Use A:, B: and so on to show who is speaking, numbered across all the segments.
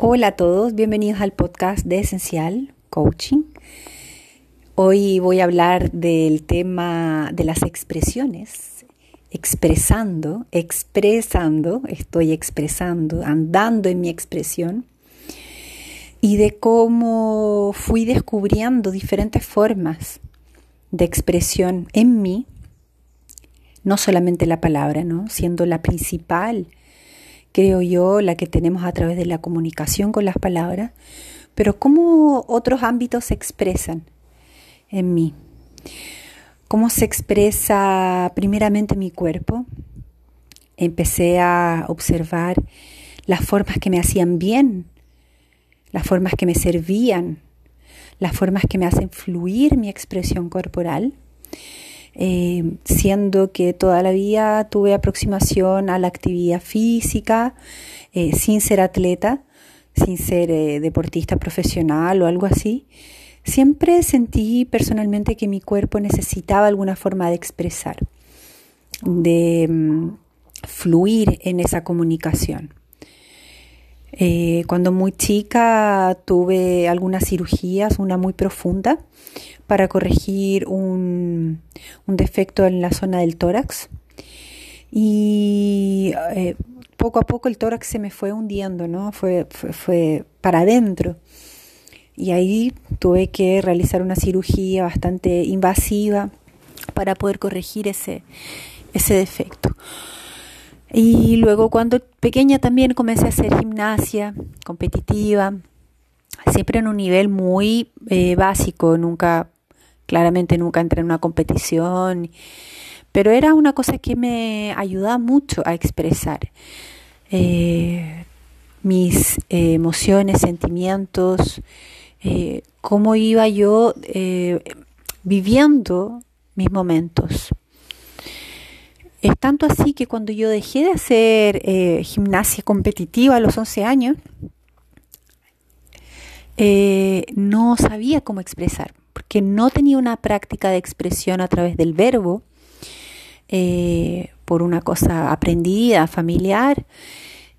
A: Hola a todos, bienvenidos al podcast de Esencial Coaching. Hoy voy a hablar del tema de las expresiones, expresando, expresando, estoy expresando, andando en mi expresión y de cómo fui descubriendo diferentes formas de expresión en mí, no solamente la palabra, ¿no? siendo la principal creo yo, la que tenemos a través de la comunicación con las palabras, pero cómo otros ámbitos se expresan en mí. ¿Cómo se expresa primeramente mi cuerpo? Empecé a observar las formas que me hacían bien, las formas que me servían, las formas que me hacen fluir mi expresión corporal eh, siendo que toda la vida tuve aproximación a la actividad física, eh, sin ser atleta, sin ser eh, deportista profesional o algo así. Siempre sentí personalmente que mi cuerpo necesitaba alguna forma de expresar, de mm, fluir en esa comunicación. Cuando muy chica tuve algunas cirugías, una muy profunda, para corregir un, defecto en la zona del tórax. Y eh, poco a poco el tórax se me fue hundiendo, ¿no? Fue, fue, para adentro. Y ahí tuve que realizar una cirugía bastante invasiva para poder corregir ese, ese defecto. Y luego cuando pequeña también comencé a hacer gimnasia competitiva, siempre en un nivel muy eh, básico, nunca Claramente nunca entré en una competición, pero era una cosa que me ayudaba mucho a expresar eh, mis eh, emociones, sentimientos, eh, cómo iba yo viviendo mis momentos. Es tanto así que cuando yo dejé de hacer gimnasia competitiva a los 11 años, no sabía cómo expresar porque no tenía una práctica de expresión a través del verbo, eh, por una cosa aprendida, familiar.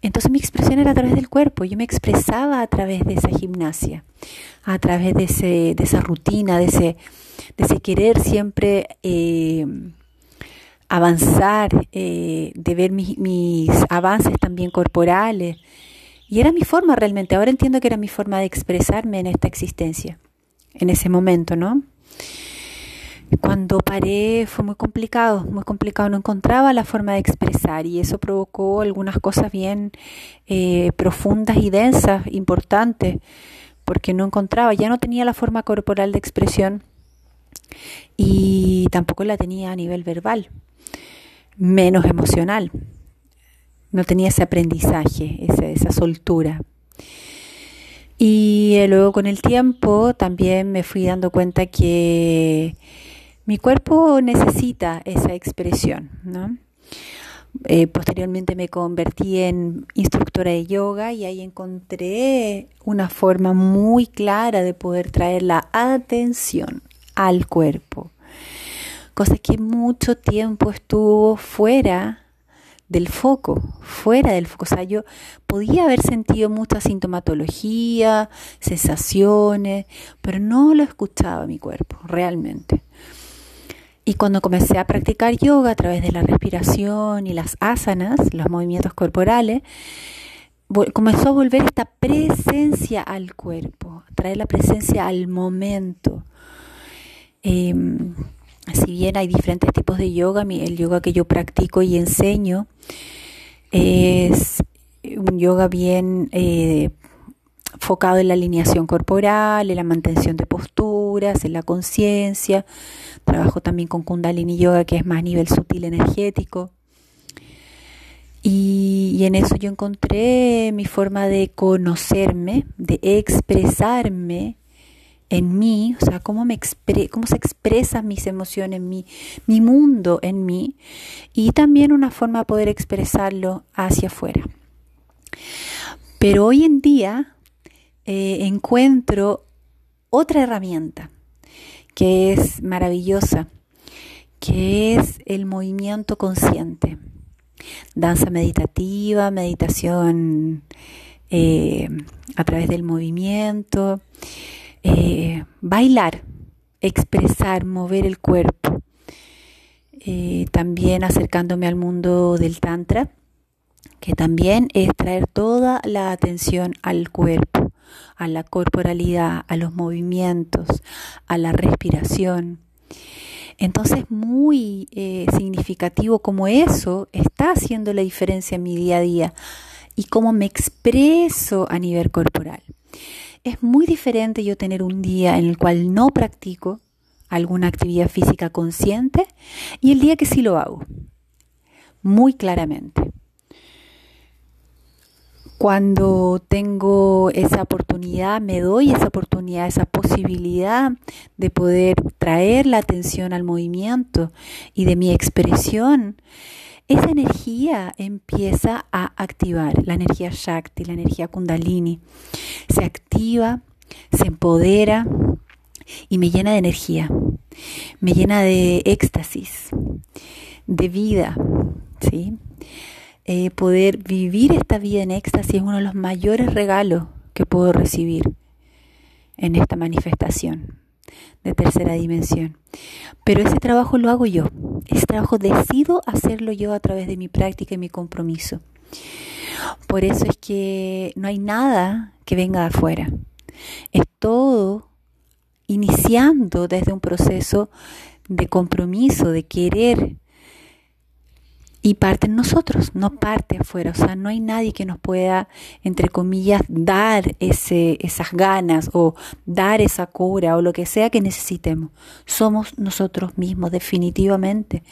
A: Entonces mi expresión era a través del cuerpo, yo me expresaba a través de esa gimnasia, a través de, ese, de esa rutina, de ese, de ese querer siempre eh, avanzar, eh, de ver mis, mis avances también corporales. Y era mi forma realmente, ahora entiendo que era mi forma de expresarme en esta existencia en ese momento, ¿no? Cuando paré fue muy complicado, muy complicado, no encontraba la forma de expresar y eso provocó algunas cosas bien eh, profundas y densas, importantes, porque no encontraba, ya no tenía la forma corporal de expresión y tampoco la tenía a nivel verbal, menos emocional, no tenía ese aprendizaje, esa, esa soltura. Y eh, luego con el tiempo también me fui dando cuenta que mi cuerpo necesita esa expresión, ¿no? Eh, posteriormente me convertí en instructora de yoga y ahí encontré una forma muy clara de poder traer la atención al cuerpo, cosa que mucho tiempo estuvo fuera del foco, fuera del foco. O sea, yo podía haber sentido mucha sintomatología, sensaciones, pero no lo escuchaba mi cuerpo, realmente. Y cuando comencé a practicar yoga a través de la respiración y las asanas, los movimientos corporales, comenzó a volver esta presencia al cuerpo, traer la presencia al momento. Em, si bien hay diferentes tipos de yoga, el yoga que yo practico y enseño es un yoga bien eh, enfocado en la alineación corporal, en la mantención de posturas, en la conciencia. Trabajo también con Kundalini Yoga, que es más a nivel sutil energético. y, en eso yo encontré mi forma de conocerme, de expresarme en mí, o sea, cómo, me cómo se expresan mis emociones, mi, mi mundo en mí, y también una forma de poder expresarlo hacia afuera. Pero hoy en día eh, encuentro otra herramienta que es maravillosa, que es el movimiento consciente. Danza meditativa, meditación eh, a través del movimiento, eh, bailar, expresar, mover el cuerpo. Eh, también acercándome al mundo del Tantra, que también es traer toda la atención al cuerpo, a la corporalidad, a los movimientos, a la respiración. Entonces, muy eh, significativo como eso está haciendo la diferencia en mi día a día y cómo me expreso a nivel corporal. Es muy diferente yo tener un día en el cual no practico alguna actividad física consciente y el día que sí lo hago, muy claramente. Cuando tengo esa oportunidad, me doy esa oportunidad, esa posibilidad de poder traer la atención al movimiento y de mi expresión, esa energía empieza a activar, la energía Shakti, la energía Kundalini. Se activa, se empodera y me llena de energía, me llena de éxtasis, de vida, ¿sí? Eh, poder vivir esta vida en éxtasis es uno de los mayores regalos que puedo recibir en esta manifestación de tercera dimensión. Pero ese trabajo lo hago yo. Ese trabajo decido hacerlo yo a través de mi práctica y mi compromiso. Por eso es que no hay nada que venga de afuera. Es todo iniciando desde un proceso de compromiso, de querer y parte en nosotros, no parte afuera. O sea, no hay nadie que nos pueda, entre comillas, dar ese, esas ganas o dar esa cura o lo que sea que necesitemos. Somos nosotros mismos, definitivamente.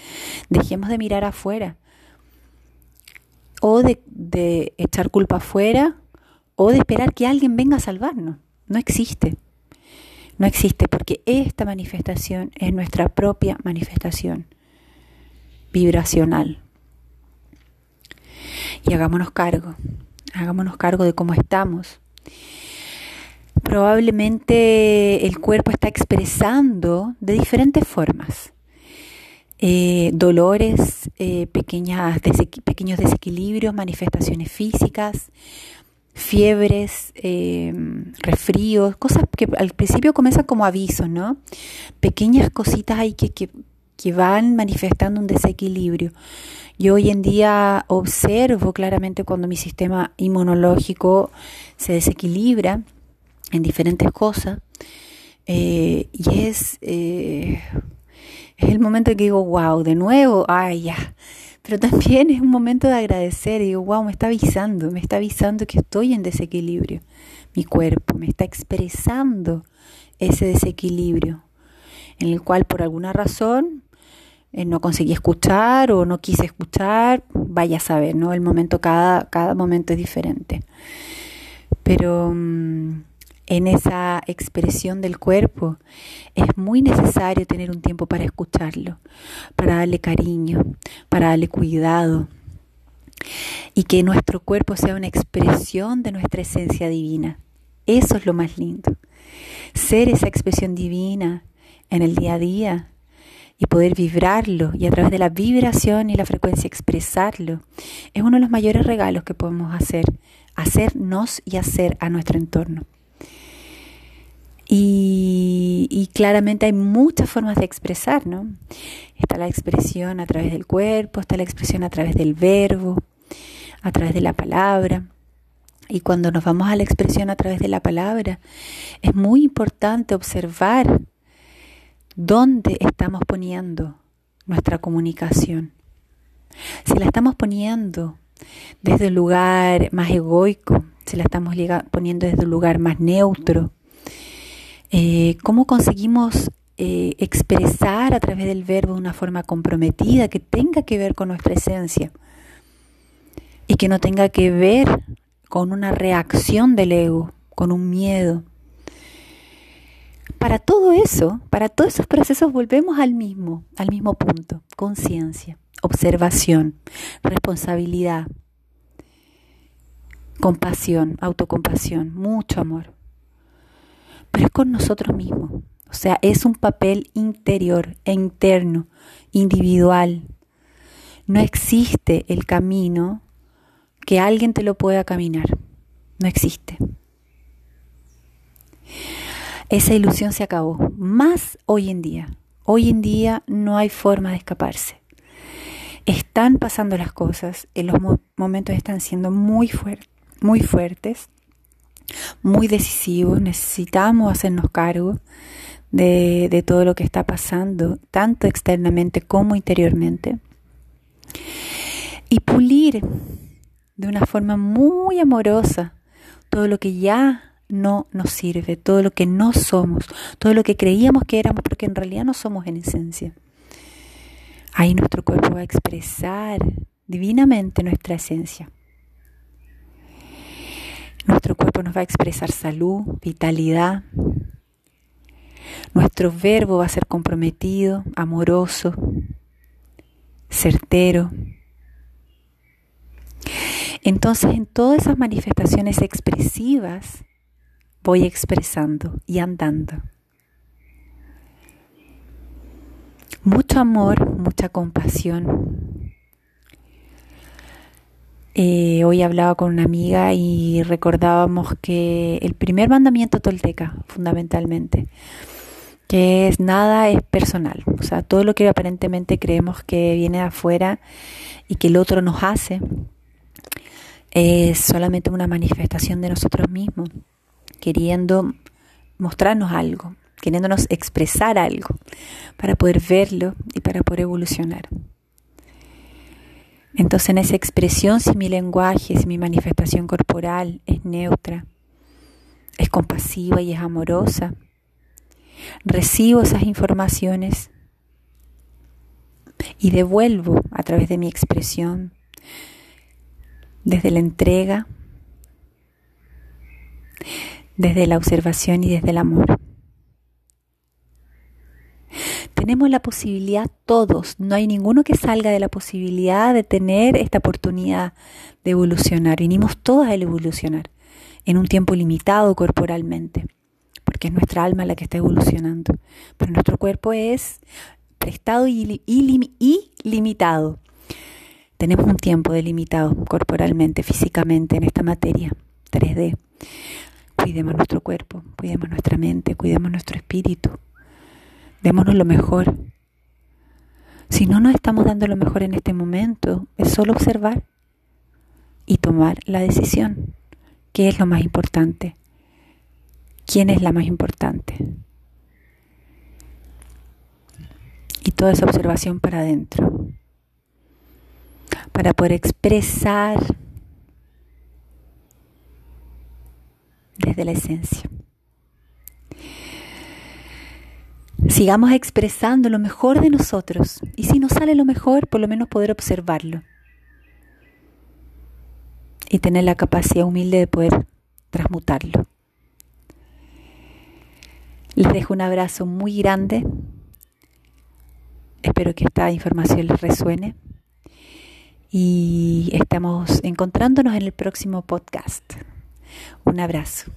A: Dejemos de mirar afuera o de, de echar culpa afuera o de esperar que alguien venga a salvarnos. No existe. No existe porque esta manifestación es nuestra propia manifestación vibracional y hagámonos cargo, hagámonos cargo de cómo estamos. Probablemente el cuerpo está expresando de diferentes formas. Eh, dolores, eh, pequeñas pequeños desequilibrios, manifestaciones físicas, fiebres, eh, resfríos, cosas que al principio comienzan como avisos, ¿no? Pequeñas cositas ahí que, que van manifestando un desequilibrio. Yo hoy en día observo claramente cuando mi sistema inmunológico se desequilibra en diferentes cosas eh, y es, eh, es el momento en que digo, wow, de nuevo, ay, ya. Pero también es un momento de agradecer, digo, wow, me está avisando, me está avisando que estoy en desequilibrio. Mi cuerpo me está expresando ese desequilibrio, en el cual por alguna razón eh, no conseguí escuchar o no quise escuchar, vaya a saber, ¿no? El momento, cada, cada momento es diferente. Pero mm, en esa expresión del cuerpo es muy necesario tener un tiempo para escucharlo, para darle cariño, para darle cuidado y que nuestro cuerpo sea una expresión de nuestra esencia divina. Eso es lo más lindo. Ser esa expresión divina en el día a día y poder vibrarlo y a través de la vibración y la frecuencia expresarlo, es uno de los mayores regalos que podemos hacer, hacernos y hacer a nuestro entorno. Y, claramente hay muchas formas de expresar, ¿no? Está la expresión a través del cuerpo, está la expresión a través del verbo, a través de la palabra. Y cuando nos vamos a la expresión a través de la palabra, es muy importante observar ¿Dónde estamos poniendo nuestra comunicación? Si la estamos poniendo desde un lugar más egoico, si la estamos poniendo desde un lugar más neutro, eh, ¿cómo conseguimos eh, expresar a través del verbo de una forma comprometida que tenga que ver con nuestra esencia y que no tenga que ver con una reacción del ego, con un miedo? Para todo eso, para todos esos procesos volvemos al mismo, al mismo punto, conciencia, observación, responsabilidad, compasión, autocompasión, mucho amor. Pero es con nosotros mismos, o sea, es un papel interior e interno, individual. No existe el camino que alguien te lo pueda caminar. no existe. Esa ilusión se acabó, más hoy en día. Hoy en día no hay forma de escaparse. Están pasando las cosas, en los momentos están siendo muy, muy fuertes, muy decisivos, necesitamos hacernos cargo de todo lo que está pasando, tanto externamente como interiormente, y pulir de una forma muy amorosa todo lo que ya no nos sirve, todo lo que no somos, todo lo que creíamos que éramos, porque en realidad no somos en esencia. Ahí nuestro cuerpo va a expresar divinamente nuestra esencia. Nuestro cuerpo nos va a expresar salud, vitalidad. Nuestro verbo va a ser comprometido, amoroso, certero. Entonces, en todas esas manifestaciones expresivas, voy expresando y andando. Mucho amor, mucha compasión. Eh, hoy hablaba con una amiga y recordábamos que el primer mandamiento tolteca, fundamentalmente, que es nada es personal, o sea, todo lo que aparentemente creemos que viene de afuera y que el otro nos hace, es solamente una manifestación de nosotros mismos queriendo mostrarnos algo, queriéndonos expresar algo, para poder verlo y para poder evolucionar. Entonces en esa expresión, si mi lenguaje, si mi manifestación corporal es neutra, es compasiva y es amorosa, recibo esas informaciones y devuelvo a través de mi expresión, desde la entrega, desde la observación y desde el amor. Tenemos la posibilidad todos, no hay ninguno que salga de la posibilidad de tener esta oportunidad de evolucionar. Vinimos todos a evolucionar en un tiempo limitado corporalmente, porque es nuestra alma la que está evolucionando, pero nuestro cuerpo es prestado y, limitado. Tenemos un tiempo delimitado corporalmente, físicamente en esta materia 3D. Cuidemos nuestro cuerpo, cuidemos nuestra mente, cuidemos nuestro espíritu. Démonos lo mejor. Si no nos estamos dando lo mejor en este momento, es solo observar y tomar la decisión. ¿Qué es lo más importante? ¿Quién es la más importante? Y toda esa observación para adentro. Para poder expresar desde la esencia. Sigamos expresando lo mejor de nosotros y si no sale lo mejor, por lo menos poder observarlo y tener la capacidad humilde de poder transmutarlo. Les dejo un abrazo muy grande. Espero que esta información les resuene. Y estamos encontrándonos en el próximo podcast. Un abrazo.